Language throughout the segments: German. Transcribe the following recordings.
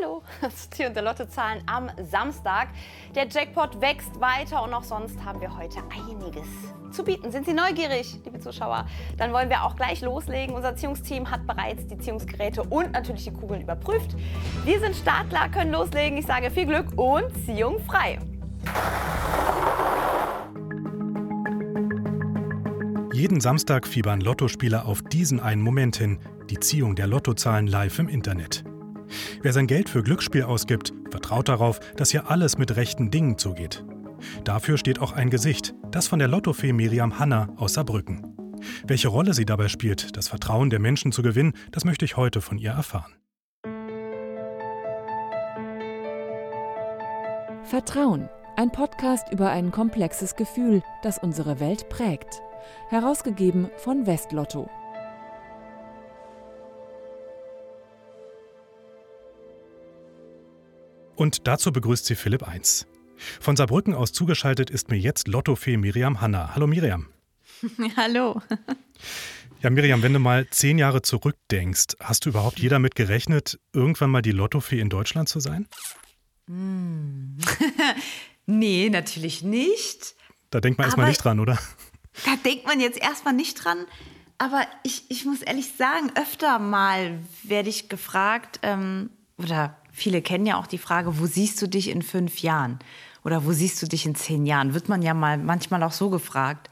Hallo, ist hier der Lottozahlen am Samstag. Der Jackpot wächst weiter und auch sonst haben wir heute einiges zu bieten. Sind Sie neugierig, liebe Zuschauer? Dann wollen wir auch gleich loslegen. Unser Ziehungsteam hat bereits die Ziehungsgeräte und natürlich die Kugeln überprüft. Wir sind startklar, können loslegen. Ich sage viel Glück und Ziehung frei. Jeden Samstag fiebern Lottospieler auf diesen einen Moment hin, die Ziehung der Lottozahlen live im Internet. Wer sein Geld für Glücksspiel ausgibt, vertraut darauf, dass hier alles mit rechten Dingen zugeht. Dafür steht auch ein Gesicht, das von der Lottofee Miriam Hanna aus Saarbrücken. Welche Rolle sie dabei spielt, das Vertrauen der Menschen zu gewinnen, das möchte ich heute von ihr erfahren. Vertrauen, ein Podcast über ein komplexes Gefühl, das unsere Welt prägt. Herausgegeben von Westlotto. Und dazu begrüßt sie Philipp 1. Von Saarbrücken aus zugeschaltet ist mir jetzt Lottofee Miriam Hanna. Hallo Miriam. Hallo. Ja, Miriam, wenn du mal zehn Jahre zurückdenkst, hast du überhaupt je damit gerechnet, irgendwann mal die Lottofee in Deutschland zu sein? Hm. nee, natürlich nicht. Da denkt man erstmal nicht dran, oder? Da denkt man jetzt erstmal nicht dran. Aber ich, ich muss ehrlich sagen, öfter mal werde ich gefragt, ähm, oder viele kennen ja auch die Frage, wo siehst du dich in fünf Jahren? Oder wo siehst du dich in zehn Jahren? Wird man ja mal manchmal auch so gefragt.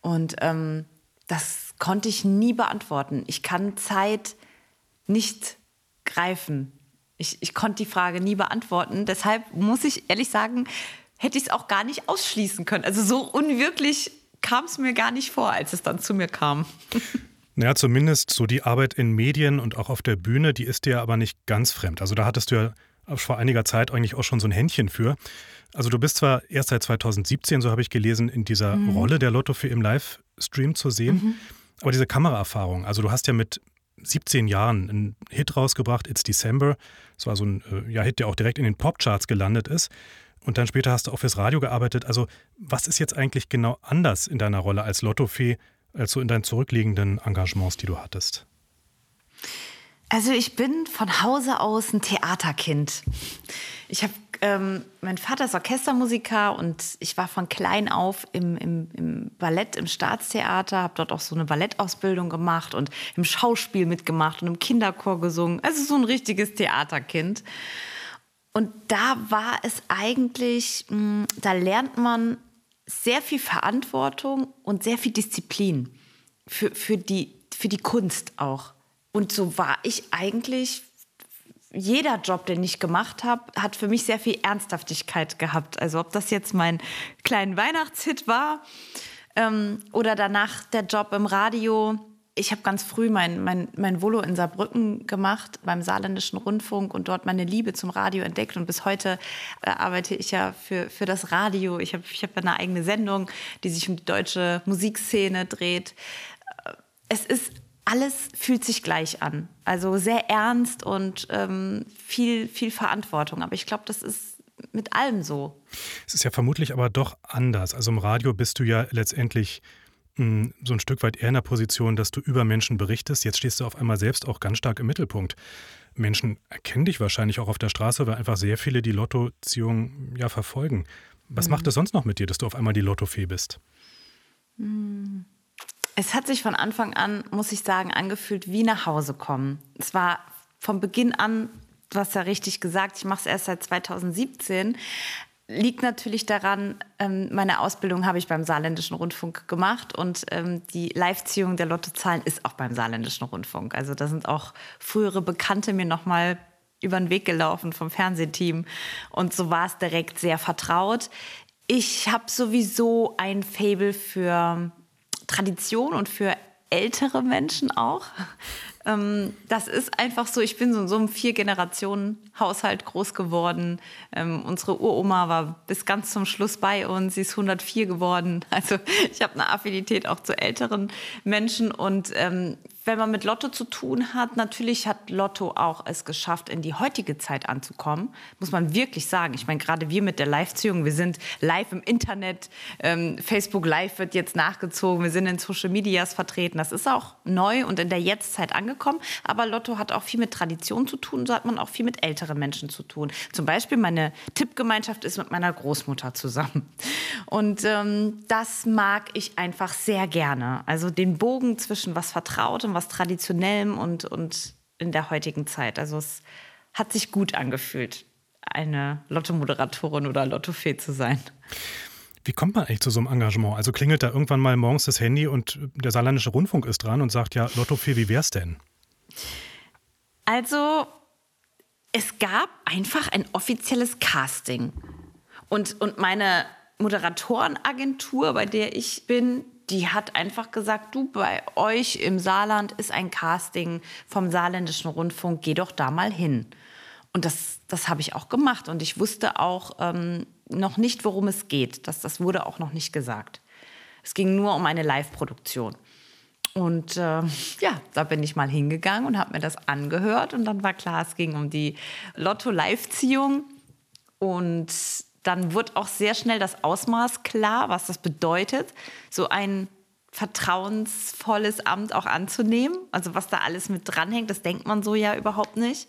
Und ähm, das konnte ich nie beantworten. Ich kann Zeit nicht greifen. Ich, ich konnte die Frage nie beantworten. Deshalb muss ich ehrlich sagen, hätte ich es auch gar nicht ausschließen können. Also so unwirklich kam es mir gar nicht vor, als es dann zu mir kam. Naja, zumindest so die Arbeit in Medien und auch auf der Bühne, die ist dir aber nicht ganz fremd. Also da hattest du ja vor einiger Zeit eigentlich auch schon so ein Händchen für. Also du bist zwar erst seit 2017, so habe ich gelesen, in dieser mhm. Rolle der Lotto für im Livestream zu sehen, mhm. aber diese Kameraerfahrung, also du hast ja mit 17 Jahren einen Hit rausgebracht, It's December. Das war so ein äh, ja, Hit, der auch direkt in den Popcharts gelandet ist. Und dann später hast du auch fürs Radio gearbeitet. Also was ist jetzt eigentlich genau anders in deiner Rolle als Lottofee als so in deinen zurückliegenden Engagements, die du hattest? Also ich bin von Hause aus ein Theaterkind. Ich habe, ähm, mein Vater ist Orchestermusiker und ich war von klein auf im, im, im Ballett, im Staatstheater, habe dort auch so eine Ballettausbildung gemacht und im Schauspiel mitgemacht und im Kinderchor gesungen. Also so ein richtiges Theaterkind. Und da war es eigentlich, mh, hm, da lernt man sehr viel Verantwortung und sehr viel Disziplin für, für, die, für die Kunst auch. Und so war ich eigentlich, jeder Job, den ich gemacht habe, hat für mich sehr viel Ernsthaftigkeit gehabt. Also ob das jetzt mein kleiner Weihnachtshit war ähm, oder danach der Job im Radio, ich habe ganz früh mein, mein, mein Volo in Saarbrücken gemacht, beim Saarländischen Rundfunk und dort meine Liebe zum Radio entdeckt. Und bis heute äh, arbeite ich ja für, für das Radio. Ich habe ich hab eine eigene Sendung, die sich um die deutsche Musikszene dreht. Äh, es ist alles fühlt sich gleich an. Also sehr ernst und ähm, viel, viel Verantwortung. Aber ich glaube, das ist mit allem so. Es ist ja vermutlich aber doch anders. Also im Radio bist du ja letztendlich so ein Stück weit eher in der Position, dass du über Menschen berichtest. Jetzt stehst du auf einmal selbst auch ganz stark im Mittelpunkt. Menschen erkennen dich wahrscheinlich auch auf der Straße, weil einfach sehr viele die Lottoziehung ja verfolgen. Was mhm. macht es sonst noch mit dir, dass du auf einmal die Lottofee bist? Mhm. Es hat sich von Anfang an, muss ich sagen, angefühlt wie nach Hause kommen. Es war von Beginn an, du hast ja richtig gesagt, ich mache es erst seit 2017, liegt natürlich daran, ähm, meine Ausbildung habe ich beim Saarländischen Rundfunk gemacht und ähm, die Live-Ziehung der Lottozahlen ist auch beim Saarländischen Rundfunk. Also da sind auch frühere Bekannte mir nochmal über den Weg gelaufen vom Fernsehteam und so war es direkt sehr vertraut. Ich habe sowieso ein Fable für Tradition und für ältere Menschen auch. Ähm, das ist einfach so, ich bin so in so einem Vier-Generationen-Haushalt groß geworden. Ähm, unsere Uroma war bis ganz zum Schluss bei uns, sie ist 104 geworden. Also ich habe eine Affinität auch zu älteren Menschen und ähm, wenn man mit Lotto zu tun hat, natürlich hat Lotto auch es geschafft, in die heutige Zeit anzukommen. Muss man wirklich sagen. Ich meine, gerade wir mit der Live-Ziehung, wir sind live im Internet. Ähm, Facebook Live wird jetzt nachgezogen. Wir sind in Social Medias vertreten. Das ist auch neu und in der Jetztzeit angekommen. Aber Lotto hat auch viel mit Tradition zu tun. So hat man auch viel mit älteren Menschen zu tun. Zum Beispiel meine Tippgemeinschaft ist mit meiner Großmutter zusammen. Und ähm, das mag ich einfach sehr gerne. Also den Bogen zwischen was vertraut und was Traditionellem und, und in der heutigen Zeit. Also es hat sich gut angefühlt, eine Lotto-Moderatorin oder Lottofee zu sein. Wie kommt man eigentlich zu so einem Engagement? Also klingelt da irgendwann mal morgens das Handy und der Saarländische Rundfunk ist dran und sagt, ja, Lottofee, wie wär's denn? Also, es gab einfach ein offizielles Casting. Und, und meine Moderatorenagentur, bei der ich bin, die hat einfach gesagt, du, bei euch im Saarland ist ein Casting vom Saarländischen Rundfunk, geh doch da mal hin. Und das, das habe ich auch gemacht. Und ich wusste auch ähm, noch nicht, worum es geht. Das, das wurde auch noch nicht gesagt. Es ging nur um eine Live-Produktion. Und äh, ja, da bin ich mal hingegangen und habe mir das angehört. Und dann war klar, es ging um die Lotto-Live-Ziehung. Und dann wird auch sehr schnell das Ausmaß klar, was das bedeutet, so ein vertrauensvolles Amt auch anzunehmen. Also was da alles mit dranhängt, das denkt man so ja überhaupt nicht.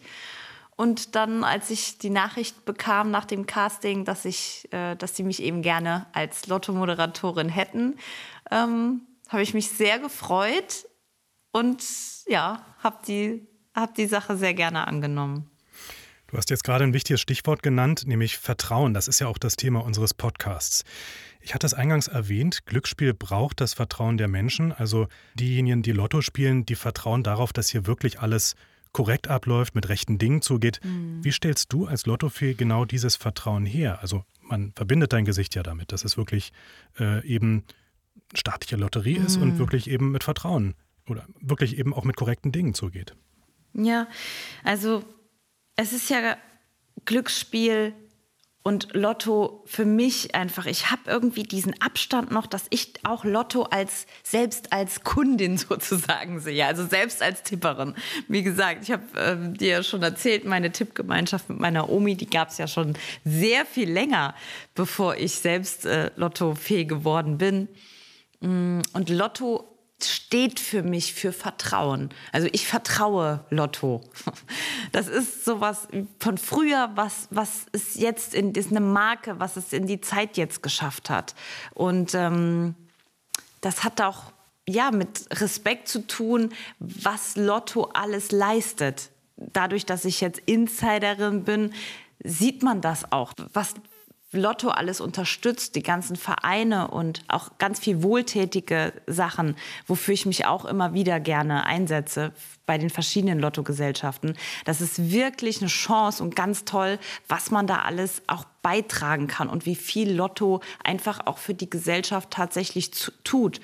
Und dann, als ich die Nachricht bekam nach dem Casting, dass ich, äh, dass sie mich eben gerne als Lotto-Moderatorin hätten, ähm, habe ich mich sehr gefreut und ja, habe die, hab die Sache sehr gerne angenommen. Du hast jetzt gerade ein wichtiges Stichwort genannt, nämlich Vertrauen. Das ist ja auch das Thema unseres Podcasts. Ich hatte es eingangs erwähnt, Glücksspiel braucht das Vertrauen der Menschen. Also diejenigen, die Lotto spielen, die vertrauen darauf, dass hier wirklich alles korrekt abläuft, mit rechten Dingen zugeht. Mhm. Wie stellst du als Lottofee genau dieses Vertrauen her? Also man verbindet dein Gesicht ja damit, dass es wirklich äh, eben staatliche Lotterie mhm. ist und mhm. wirklich eben mit Vertrauen oder wirklich eben auch mit korrekten Dingen zugeht. Ja, also es ist ja Glücksspiel und Lotto für mich einfach, ich habe irgendwie diesen Abstand noch, dass ich auch Lotto als selbst als Kundin sozusagen sehe, also selbst als Tipperin. Wie gesagt, ich habe äh, dir ja schon erzählt, meine Tippgemeinschaft mit meiner Omi, die gab es ja schon sehr viel länger, bevor ich selbst äh, Lotto-fähig geworden bin. Mm, und Lotto steht für mich für Vertrauen. Also ich vertraue Lotto. Das ist sowas von früher, was, was es jetzt in, ist eine Marke, was es in die Zeit jetzt geschafft hat. Und ähm, das hat auch ja, mit Respekt zu tun, was Lotto alles leistet. Dadurch, dass ich jetzt Insiderin bin, sieht man das auch, was Lotto alles unterstützt, die ganzen Vereine und auch ganz viel wohltätige Sachen, wofür ich mich auch immer wieder gerne einsetze bei den verschiedenen Lottogesellschaften. Das ist wirklich eine Chance und ganz toll, was man da alles auch beitragen kann und wie viel Lotto einfach auch für die Gesellschaft tatsächlich tut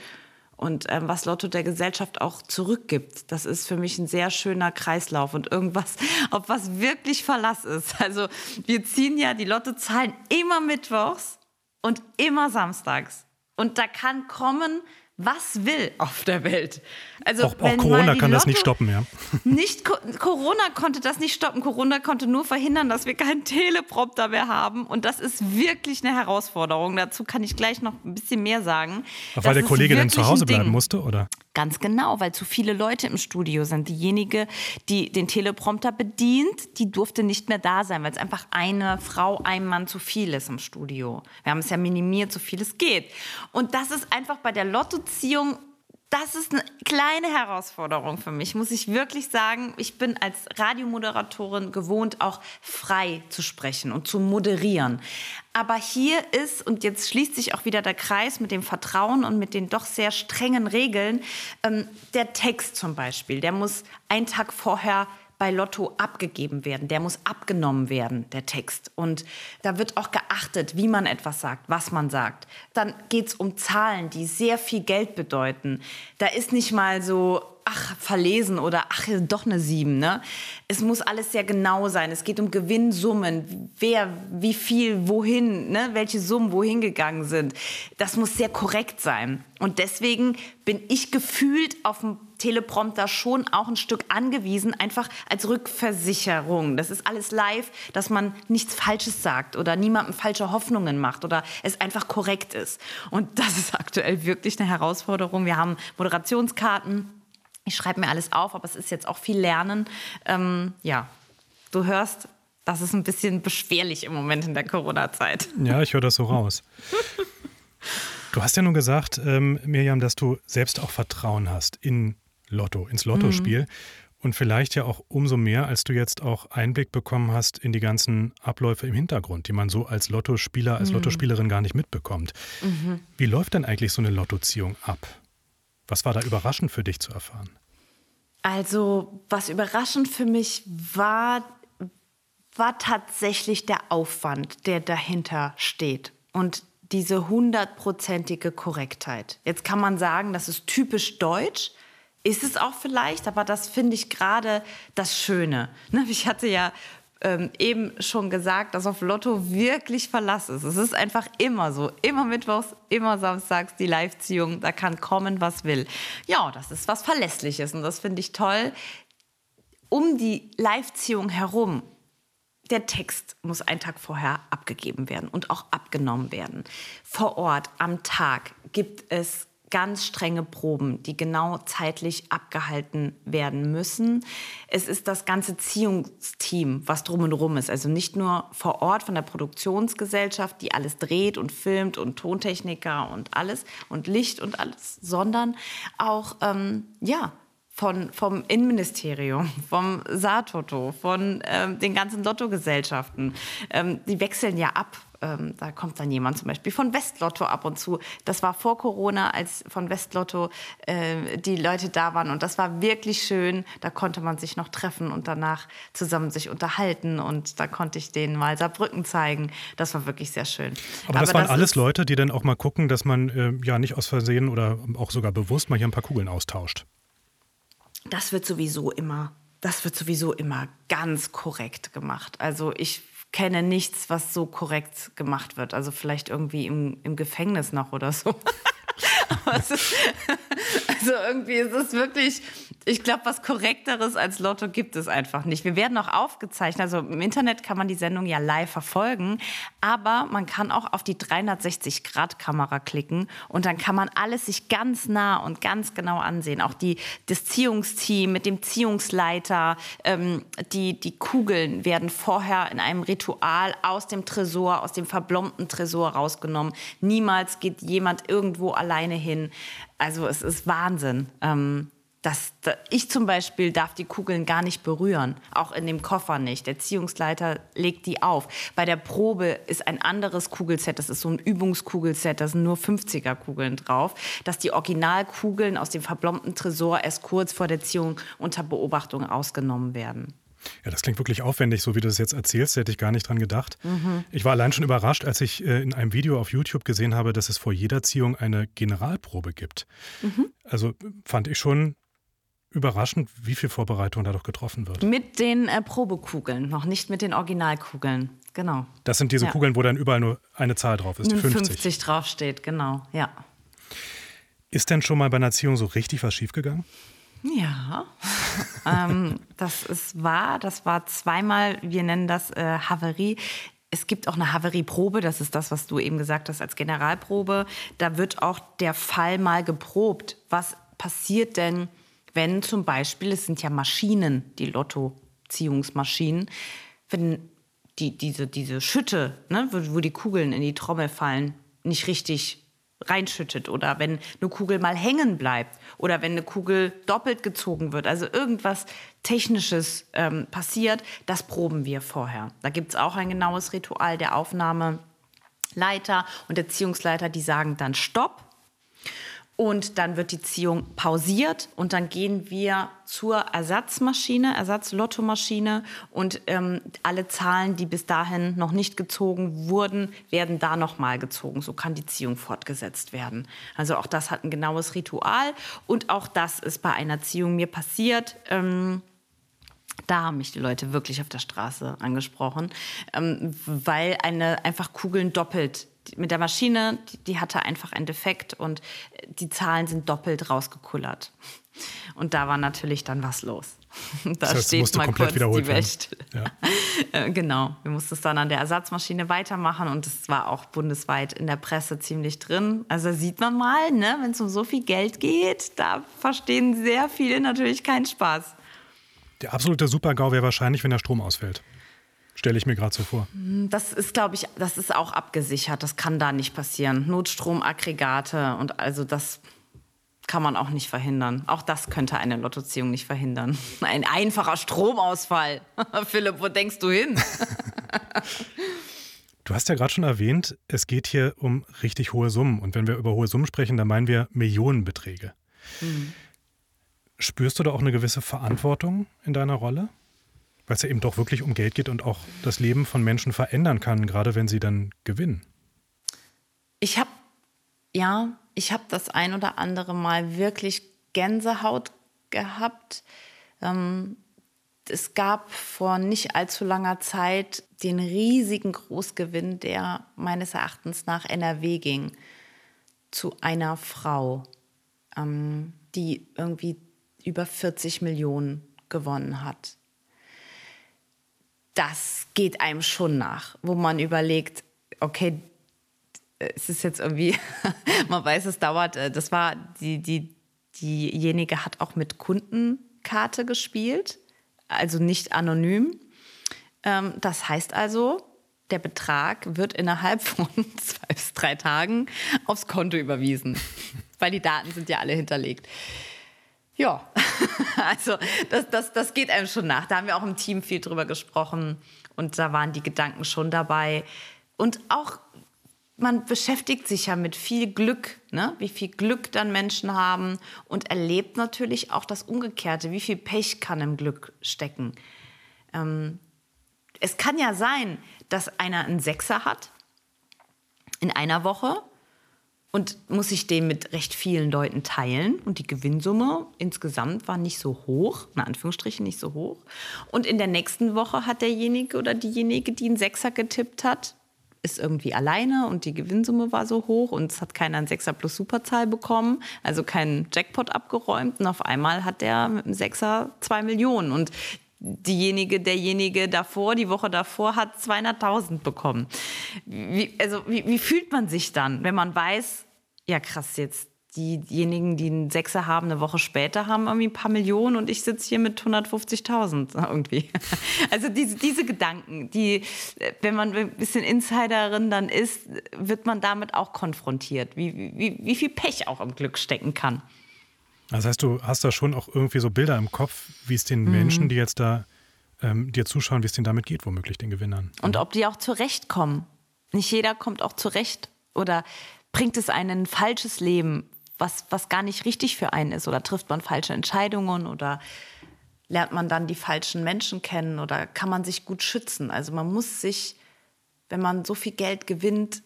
und ähm, was Lotto der Gesellschaft auch zurückgibt. Das ist für mich ein sehr schöner Kreislauf und irgendwas, auf was wirklich Verlass ist. Also wir ziehen ja die Lottozahlen immer mittwochs und immer samstags. Und da kann kommen, was will auf der Welt. Also auch, auch Corona kann Lotto das nicht stoppen, ja. Nicht, Corona konnte das nicht stoppen. Corona konnte nur verhindern, dass wir keinen Teleprompter mehr haben. Und das ist wirklich eine Herausforderung. Dazu kann ich gleich noch ein bisschen mehr sagen. Auch weil der Kollege dann zu Hause bleiben musste, oder? Ganz genau, weil zu viele Leute im Studio sind. Diejenige, die den Teleprompter bedient, die durfte nicht mehr da sein, weil es einfach eine Frau, ein Mann zu viel ist im Studio. Wir haben es ja minimiert, so viel es geht. Und das ist einfach bei der Lottoziehung das ist eine kleine Herausforderung für mich, muss ich wirklich sagen. Ich bin als Radiomoderatorin gewohnt, auch frei zu sprechen und zu moderieren. Aber hier ist, und jetzt schließt sich auch wieder der Kreis mit dem Vertrauen und mit den doch sehr strengen Regeln, ähm, der Text zum Beispiel, der muss einen Tag vorher bei Lotto abgegeben werden. Der muss abgenommen werden, der Text. Und da wird auch geachtet, wie man etwas sagt, was man sagt. Dann geht es um Zahlen, die sehr viel Geld bedeuten. Da ist nicht mal so ach, verlesen oder ach, doch eine 7. Ne? Es muss alles sehr genau sein. Es geht um Gewinnsummen, wer, wie viel, wohin, ne? welche Summen wohin gegangen sind. Das muss sehr korrekt sein. Und deswegen bin ich gefühlt auf dem Teleprompter schon auch ein Stück angewiesen, einfach als Rückversicherung. Das ist alles live, dass man nichts Falsches sagt oder niemandem falsche Hoffnungen macht oder es einfach korrekt ist. Und das ist aktuell wirklich eine Herausforderung. Wir haben Moderationskarten. Ich schreibe mir alles auf, aber es ist jetzt auch viel Lernen. Ähm, ja, du hörst, das ist ein bisschen beschwerlich im Moment in der Corona-Zeit. Ja, ich höre das so raus. Du hast ja nun gesagt, ähm, Miriam, dass du selbst auch Vertrauen hast in Lotto, ins Lottospiel. Mhm. Und vielleicht ja auch umso mehr, als du jetzt auch Einblick bekommen hast in die ganzen Abläufe im Hintergrund, die man so als Lottospieler, als mhm. Lottospielerin gar nicht mitbekommt. Mhm. Wie läuft denn eigentlich so eine Lottoziehung ab? Was war da überraschend für dich zu erfahren? Also, was überraschend für mich war, war tatsächlich der Aufwand, der dahinter steht. Und diese hundertprozentige Korrektheit. Jetzt kann man sagen, das ist typisch deutsch. Ist es auch vielleicht, aber das finde ich gerade das Schöne. Ne, ich hatte ja ähm, eben schon gesagt, dass auf Lotto wirklich Verlass ist. Es ist einfach immer so. Immer Mittwochs, immer Samstags die Live-Ziehung. Da kann kommen, was will. Ja, das ist was Verlässliches und das finde ich toll. Um die Live-Ziehung herum der Text muss einen Tag vorher abgegeben werden und auch abgenommen werden. Vor Ort am Tag gibt es ganz strenge Proben, die genau zeitlich abgehalten werden müssen. Es ist das ganze Ziehungsteam, was drum und rum ist. Also nicht nur vor Ort von der Produktionsgesellschaft, die alles dreht und filmt und Tontechniker und alles und Licht und alles, sondern auch, ähm, ja, von, vom Innenministerium, vom Saartoto, von ähm, den ganzen Lottogesellschaften. Ähm, die wechseln ja ab. Ähm, da kommt dann jemand zum Beispiel von Westlotto ab und zu. Das war vor Corona, als von Westlotto äh, die Leute da waren. Und das war wirklich schön. Da konnte man sich noch treffen und danach zusammen sich unterhalten. Und da konnte ich denen mal Saarbrücken zeigen. Das war wirklich sehr schön. Aber das Aber waren das alles Leute, die dann auch mal gucken, dass man äh, ja nicht aus Versehen oder auch sogar bewusst mal hier ein paar Kugeln austauscht das wird sowieso immer, das wird sowieso immer ganz korrekt gemacht. Also ich kenne nichts, was so korrekt gemacht wird. Also vielleicht irgendwie im, im Gefängnis noch oder so. ist, also irgendwie ist es wirklich, ich glaube, was Korrekteres als Lotto gibt es einfach nicht. Wir werden auch aufgezeichnet. Also im Internet kann man die Sendung ja live verfolgen, aber man kann auch auf die 360-Grad-Kamera klicken und dann kann man alles sich ganz nah und ganz genau ansehen. Auch die, das Ziehungsteam mit dem Ziehungsleiter, ähm, die, die Kugeln werden vorher in einem Ritual aus dem Tresor, aus dem verblombten Tresor rausgenommen. Niemals geht jemand irgendwo alleine hin. Also es ist Wahnsinn. Ähm, das, ich zum Beispiel darf die Kugeln gar nicht berühren, auch in dem Koffer nicht. Der Ziehungsleiter legt die auf. Bei der Probe ist ein anderes Kugelset, das ist so ein Übungskugelset, da sind nur 50er-Kugeln drauf, dass die Originalkugeln aus dem verblombten Tresor erst kurz vor der Ziehung unter Beobachtung ausgenommen werden. Ja, das klingt wirklich aufwendig, so wie du es jetzt erzählst. Da hätte ich gar nicht dran gedacht. Mhm. Ich war allein schon überrascht, als ich äh, in einem Video auf YouTube gesehen habe, dass es vor jeder Ziehung eine Generalprobe gibt. Mhm. Also fand ich schon überraschend, wie viel Vorbereitung da doch getroffen wird. Mit den äh, Probekugeln, noch nicht mit den Originalkugeln. Genau. Das sind diese ja. Kugeln, wo dann überall nur eine Zahl drauf ist, die 50. 50 draufsteht, genau, ja. Ist denn schon mal bei einer Ziehung so richtig was schiefgegangen? Ja, ähm, das ist wahr. Das war zweimal, wir nennen das äh, Havarie. Es gibt auch eine Havarieprobe, das ist das, was du eben gesagt hast als Generalprobe. Da wird auch der Fall mal geprobt. Was passiert denn, wenn zum Beispiel, es sind ja Maschinen, die Lottoziehungsmaschinen, wenn die, diese, diese Schütte, ne, wo, wo die Kugeln in die Trommel fallen, nicht richtig reinschüttet oder wenn eine Kugel mal hängen bleibt oder wenn eine Kugel doppelt gezogen wird, also irgendwas Technisches ähm, passiert, das proben wir vorher. Da gibt es auch ein genaues Ritual der Aufnahmeleiter und Erziehungsleiter, die sagen dann Stopp Und dann wird die Ziehung pausiert und dann gehen wir zur Ersatzmaschine, Ersatzlottomaschine und ähm, alle Zahlen, die bis dahin noch nicht gezogen wurden, werden da nochmal gezogen. So kann die Ziehung fortgesetzt werden. Also auch das hat ein genaues Ritual und auch das ist bei einer Ziehung mir passiert. Ähm, da haben mich die Leute wirklich auf der Straße angesprochen, ähm, weil eine einfach Kugeln doppelt mit der Maschine, die, die, hatte einfach einen Defekt und die Zahlen sind doppelt rausgekullert. Und da war natürlich dann was los. Da das heißt, steht mal kurz die Welt. Ja. Äh, genau, wir mussten es dann an der Ersatzmaschine weitermachen und es war auch bundesweit in der Presse ziemlich drin. Also sieht man mal, ne, wenn es um so viel Geld geht, da verstehen sehr viele natürlich keinen Spaß. Der absolute Supergau wäre wahrscheinlich, wenn der Strom ausfällt. Stelle ich mir gerade so vor. Das ist, glaube ich, das ist auch abgesichert. Das kann da nicht passieren. Notstromaggregate und also das kann man auch nicht verhindern. Auch das könnte eine Lottoziehung nicht verhindern. Ein einfacher Stromausfall. Philipp, wo denkst du hin? du hast ja gerade schon erwähnt, es geht hier um richtig hohe Summen. Und wenn wir über hohe Summen sprechen, dann meinen wir Millionenbeträge. Mhm. Spürst du da auch eine gewisse Verantwortung in deiner Rolle? Weil es ja eben doch wirklich um Geld geht und auch das Leben von Menschen verändern kann, gerade wenn sie dann gewinnen. Ich habe, ja, ich habe das ein oder andere Mal wirklich Gänsehaut gehabt. Ähm, es gab vor nicht allzu langer Zeit den riesigen Großgewinn, der meines Erachtens nach NRW ging, zu einer Frau, ähm, die irgendwie über 40 Millionen gewonnen hat das geht einem schon nach, wo man überlegt, okay, es ist jetzt irgendwie, man weiß, es dauert, äh, das war, die, die, diejenige hat auch mit Kundenkarte gespielt, also nicht anonym. Ähm, das heißt also, der Betrag wird innerhalb von zwei bis drei Tagen aufs Konto überwiesen, weil die Daten sind ja alle hinterlegt. Ja, also das, das, das geht einem schon nach. Da haben wir auch im Team viel drüber gesprochen und da waren die Gedanken schon dabei. Und auch, man beschäftigt sich ja mit viel Glück, ne? wie viel Glück dann Menschen haben und erlebt natürlich auch das Umgekehrte. Wie viel Pech kann im Glück stecken? Ähm, es kann ja sein, dass einer einen Sechser hat in einer Woche und muss ich den mit recht vielen Leuten teilen. Und die Gewinnsumme insgesamt war nicht so hoch, in Anführungsstrichen nicht so hoch. Und in der nächsten Woche hat derjenige oder diejenige, die einen Sechser getippt hat, ist irgendwie alleine und die Gewinnsumme war so hoch und es hat keiner einen Sechser plus Superzahl bekommen, also keinen Jackpot abgeräumt und auf einmal hat der mit einem Sechser zwei Millionen und diejenige, derjenige davor, die Woche davor, hat 200.000 bekommen. Wie, also wie, wie fühlt man sich dann, wenn man weiß, ja krass, jetzt diejenigen, die einen Sechser haben, eine Woche später haben irgendwie ein paar Millionen und ich sitze hier mit 150.000 irgendwie. Also diese, diese Gedanken, die, wenn man ein bisschen Insiderin dann ist, wird man damit auch konfrontiert, wie, wie, wie viel Pech auch im Glück stecken kann. Das heißt, du hast da schon auch irgendwie so Bilder im Kopf, wie es den mhm. Menschen, die jetzt da ähm, dir zuschauen, wie es denen damit geht, womöglich den Gewinnern. Und ob die auch zurechtkommen. Nicht jeder kommt auch zurecht oder bringt es einen ein falsches Leben, was, was gar nicht richtig für einen ist oder trifft man falsche Entscheidungen oder lernt man dann die falschen Menschen kennen oder kann man sich gut schützen. Also man muss sich, wenn man so viel Geld gewinnt,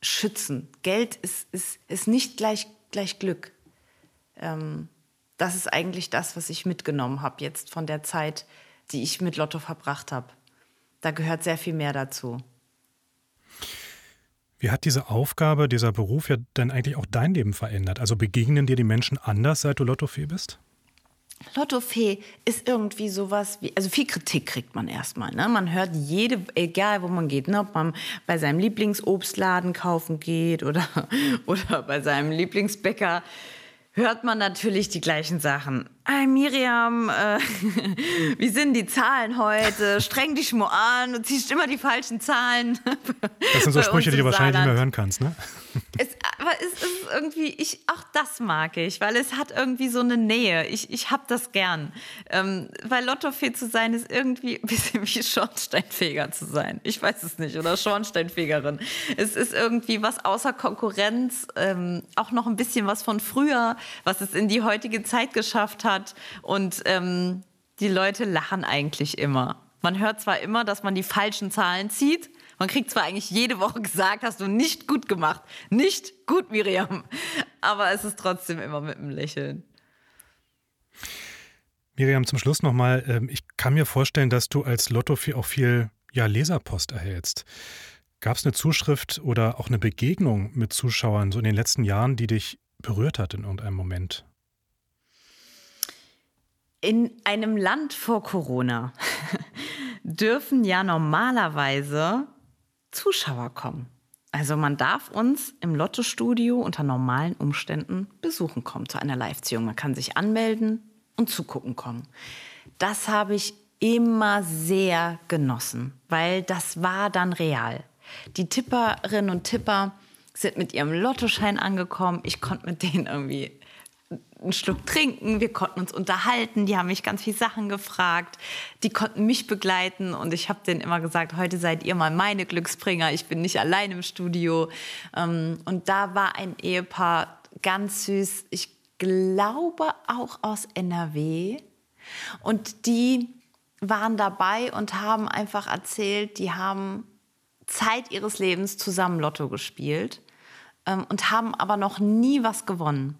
schützen. Geld ist, ist, ist nicht gleich, gleich Glück ähm, das ist eigentlich das, was ich mitgenommen habe jetzt von der Zeit, die ich mit Lotto verbracht habe. Da gehört sehr viel mehr dazu. Wie hat diese Aufgabe, dieser Beruf ja dann eigentlich auch dein Leben verändert? Also begegnen dir die Menschen anders, seit du Lottofee bist? Lottofee ist irgendwie sowas wie, also viel Kritik kriegt man erstmal. Ne? Man hört jede, egal wo man geht, ne? ob man bei seinem Lieblingsobstladen kaufen geht oder, oder bei seinem Lieblingsbäcker hört man natürlich die gleichen Sachen. Hey Miriam, äh, wie sind die Zahlen heute? Streng dich mal an, du ziehst immer die falschen Zahlen. Das sind so Sprüche, die du wahrscheinlich nicht mehr hören kannst, ne? Es, aber es ist irgendwie, ich, auch das mag ich, weil es hat irgendwie so eine Nähe. Ich, ich habe das gern. Ähm, weil Lottofee zu sein ist irgendwie ein bisschen wie Schornsteinfeger zu sein. Ich weiß es nicht. Oder Schornsteinfegerin. Es ist irgendwie was außer Konkurrenz. Ähm, auch noch ein bisschen was von früher, was es in die heutige Zeit geschafft hat. Und ähm, die Leute lachen eigentlich immer. Man hört zwar immer, dass man die falschen Zahlen zieht, man kriegt zwar eigentlich jede Woche gesagt, hast du nicht gut gemacht. Nicht gut, Miriam. Aber es ist trotzdem immer mit einem Lächeln. Miriam, zum Schluss nochmal. Ähm, ich kann mir vorstellen, dass du als Lotto auch viel ja, Leserpost erhältst. Gab es eine Zuschrift oder auch eine Begegnung mit Zuschauern so in den letzten Jahren, die dich berührt hat in irgendeinem Moment? In einem Land vor Corona dürfen ja normalerweise Zuschauer kommen. Also man darf uns im Lotto-Studio unter normalen Umständen besuchen kommen zu einer Live-Ziehung. Man kann sich anmelden und zugucken kommen. Das habe ich immer sehr genossen, weil das war dann real. Die Tipperinnen und Tipper sind mit ihrem Lottoschein angekommen. Ich konnte mit denen irgendwie einen Schluck trinken, wir konnten uns unterhalten, die haben mich ganz viele Sachen gefragt, die konnten mich begleiten und ich habe denen immer gesagt, heute seid ihr mal meine Glücksbringer, ich bin nicht allein im Studio. Ähm, und da war ein Ehepaar ganz süß, ich glaube auch aus NRW und die waren dabei und haben einfach erzählt, die haben Zeit ihres Lebens zusammen Lotto gespielt ähm, und haben aber noch nie was gewonnen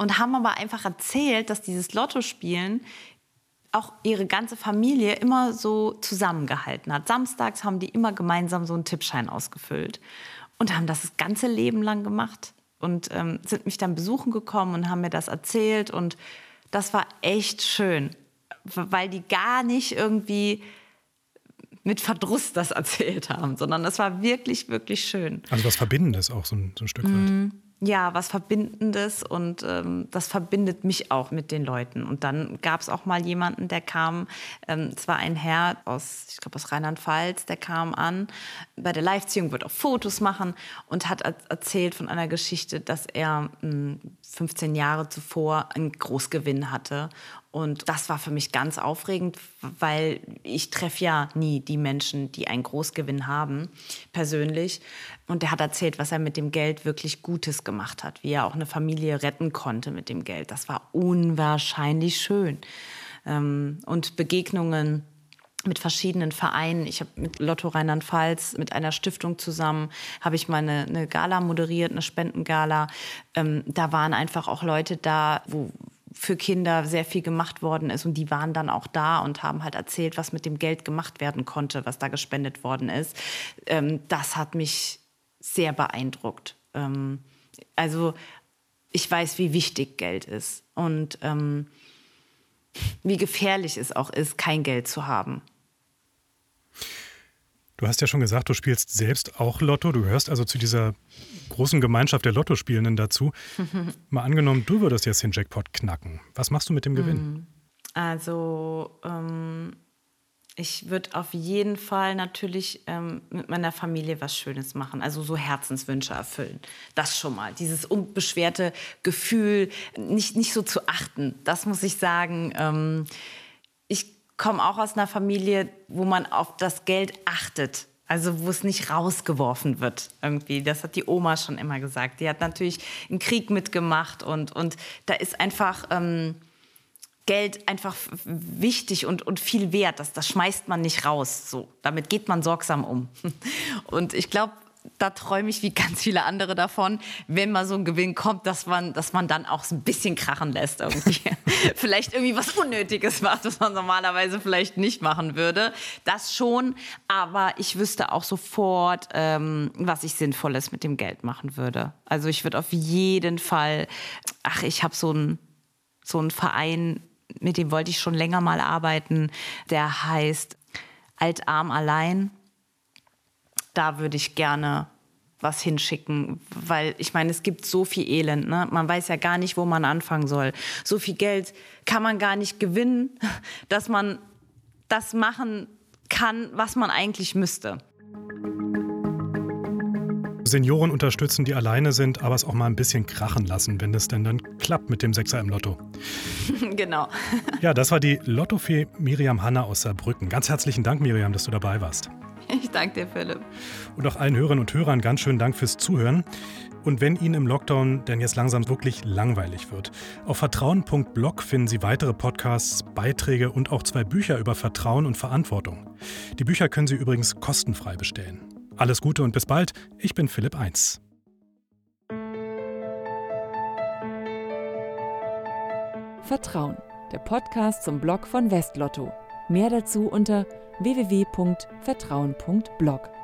und haben aber einfach erzählt, dass dieses Lottospielen auch ihre ganze Familie immer so zusammengehalten hat. Samstags haben die immer gemeinsam so einen Tippschein ausgefüllt und haben das das ganze Leben lang gemacht und ähm, sind mich dann besuchen gekommen und haben mir das erzählt und das war echt schön, weil die gar nicht irgendwie mit Verdruss das erzählt haben, sondern das war wirklich, wirklich schön. Also was Verbindendes auch so ein, so ein Stück weit. Mhm ja, was Verbindendes und ähm, das verbindet mich auch mit den Leuten. Und dann gab es auch mal jemanden, der kam, ähm, ein Herr aus, ich glaube aus Rheinland-Pfalz, der kam an, bei der Live-Ziehung wird auch Fotos machen und hat erzählt von einer Geschichte, dass er mh, 15 Jahre zuvor einen Großgewinn hatte und das war für mich ganz aufregend, weil ich treffe ja nie die Menschen, die einen Großgewinn haben, persönlich. Und er hat erzählt, was er mit dem Geld wirklich Gutes gemacht hat, wie er auch eine Familie retten konnte mit dem Geld. Das war unwahrscheinlich schön. Ähm, und Begegnungen mit verschiedenen Vereinen. Ich habe mit Lotto Rheinland-Pfalz, mit einer Stiftung zusammen, habe ich mal eine, eine Gala moderiert, eine Spendengala. Ähm, da waren einfach auch Leute da, wo für Kinder sehr viel gemacht worden ist und die waren dann auch da und haben halt erzählt, was mit dem Geld gemacht werden konnte, was da gespendet worden ist. Ähm, das hat mich sehr beeindruckt. Ähm, also ich weiß, wie wichtig Geld ist und ähm, wie gefährlich es auch ist, kein Geld zu haben. Du hast ja schon gesagt, du spielst selbst auch Lotto. Du gehörst also zu dieser großen Gemeinschaft der Lottospielenden dazu. Mal angenommen, du würdest jetzt den Jackpot knacken. Was machst du mit dem Gewinn? Hm. Also, ähm, ich würde auf jeden Fall natürlich ähm, mit meiner Familie was Schönes machen. Also so Herzenswünsche erfüllen. Das schon mal. Dieses unbeschwerte Gefühl, nicht, nicht so zu achten. Das muss ich sagen. Ähm, ich komme auch aus einer Familie, wo man auf das Geld achtet. Also wo es nicht rausgeworfen wird irgendwie. Das hat die Oma schon immer gesagt. Die hat natürlich einen Krieg mitgemacht und, und da ist einfach ähm, Geld einfach wichtig und, und viel wert. Das, das schmeißt man nicht raus. So, damit geht man sorgsam um. Und ich glaube, da träume ich wie ganz viele andere davon, wenn mal so ein Gewinn kommt, dass man, dass man dann auch so ein bisschen krachen lässt irgendwie. vielleicht irgendwie was Unnötiges macht, was man normalerweise vielleicht nicht machen würde. Das schon, aber ich wüsste auch sofort, ähm, was ich Sinnvolles mit dem Geld machen würde. Also ich würde auf jeden Fall, ach, ich habe so einen so einen Verein, mit dem wollte ich schon länger mal arbeiten, der heißt Altarm allein da würde ich gerne was hinschicken, weil ich meine, es gibt so viel Elend, ne? Man weiß ja gar nicht, wo man anfangen soll. So viel Geld kann man gar nicht gewinnen, dass man das machen kann, was man eigentlich müsste. Senioren unterstützen, die alleine sind, aber es auch mal ein bisschen krachen lassen, wenn es denn dann klappt mit dem Sechser im Lotto. genau. Ja, das war die Lottofee Miriam Hanna aus Saarbrücken. Ganz herzlichen Dank, Miriam, dass du dabei warst. Ich danke dir, Philipp. Und auch allen Hörerinnen und Hörern ganz schönen Dank fürs Zuhören. Und wenn Ihnen im Lockdown denn jetzt langsam wirklich langweilig wird, auf vertrauen.blog finden Sie weitere Podcasts, Beiträge und auch zwei Bücher über Vertrauen und Verantwortung. Die Bücher können Sie übrigens kostenfrei bestellen. Alles Gute und bis bald. Ich bin Philipp 1. Vertrauen, der Podcast zum Blog von Westlotto. Mehr dazu unter www.vertrauen.blog.